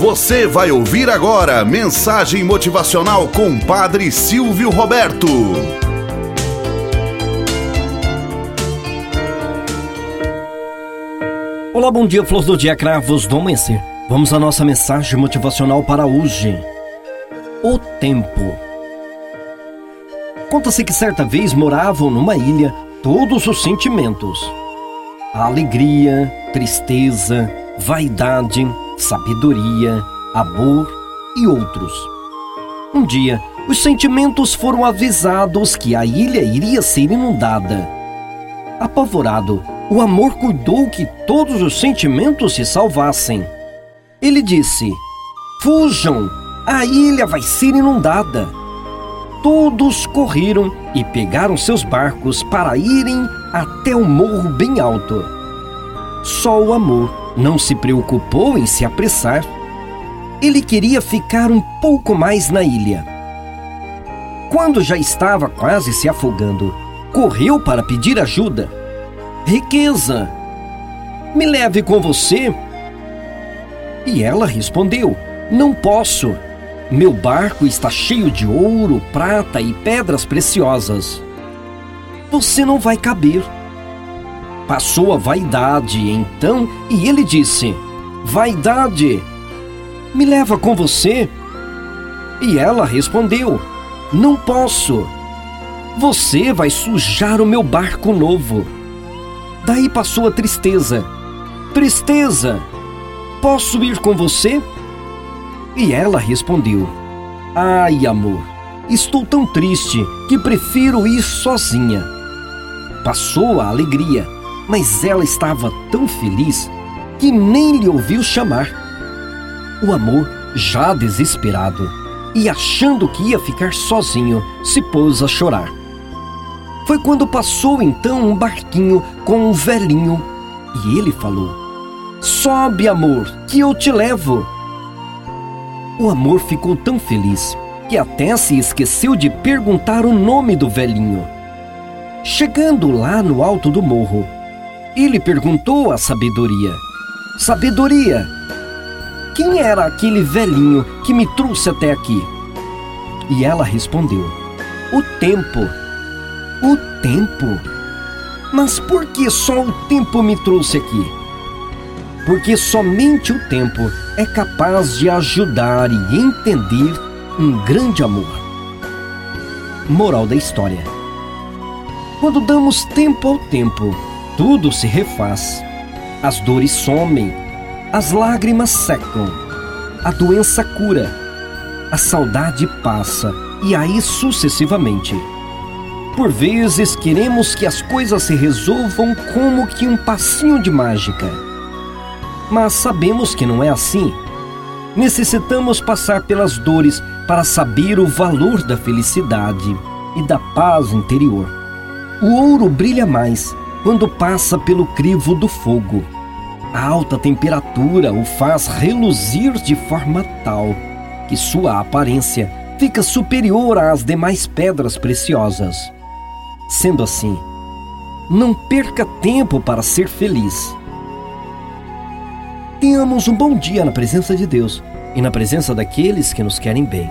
Você vai ouvir agora mensagem motivacional com Padre Silvio Roberto. Olá, bom dia, flores do dia, cravos do amanhecer. Vamos à nossa mensagem motivacional para hoje. O tempo. Conta-se que certa vez moravam numa ilha todos os sentimentos: a alegria, tristeza, vaidade, sabedoria, amor e outros. Um dia, os sentimentos foram avisados que a ilha iria ser inundada. Apavorado, o amor cuidou que todos os sentimentos se salvassem. Ele disse: Fujam, a ilha vai ser inundada. Todos correram e pegaram seus barcos para irem até o morro bem alto. Só o amor não se preocupou em se apressar. Ele queria ficar um pouco mais na ilha. Quando já estava quase se afogando, correu para pedir ajuda. Riqueza, me leve com você. E ela respondeu: Não posso. Meu barco está cheio de ouro, prata e pedras preciosas. Você não vai caber. Passou a vaidade, então, e ele disse: Vaidade, me leva com você. E ela respondeu: Não posso. Você vai sujar o meu barco novo. Daí passou a tristeza. Tristeza, posso ir com você? E ela respondeu: Ai, amor, estou tão triste que prefiro ir sozinha. Passou a alegria mas ela estava tão feliz que nem lhe ouviu chamar. O amor, já desesperado e achando que ia ficar sozinho, se pôs a chorar. Foi quando passou então um barquinho com um velhinho e ele falou: Sobe, amor, que eu te levo. O amor ficou tão feliz que até se esqueceu de perguntar o nome do velhinho. Chegando lá no alto do morro, ele perguntou à sabedoria: Sabedoria, quem era aquele velhinho que me trouxe até aqui? E ela respondeu: O tempo. O tempo? Mas por que só o tempo me trouxe aqui? Porque somente o tempo é capaz de ajudar e entender um grande amor. Moral da história: Quando damos tempo ao tempo, tudo se refaz. As dores somem, as lágrimas secam, a doença cura, a saudade passa e aí sucessivamente. Por vezes queremos que as coisas se resolvam como que um passinho de mágica. Mas sabemos que não é assim. Necessitamos passar pelas dores para saber o valor da felicidade e da paz interior. O ouro brilha mais quando passa pelo crivo do fogo. A alta temperatura o faz reluzir de forma tal que sua aparência fica superior às demais pedras preciosas. Sendo assim, não perca tempo para ser feliz. Tenhamos um bom dia na presença de Deus e na presença daqueles que nos querem bem.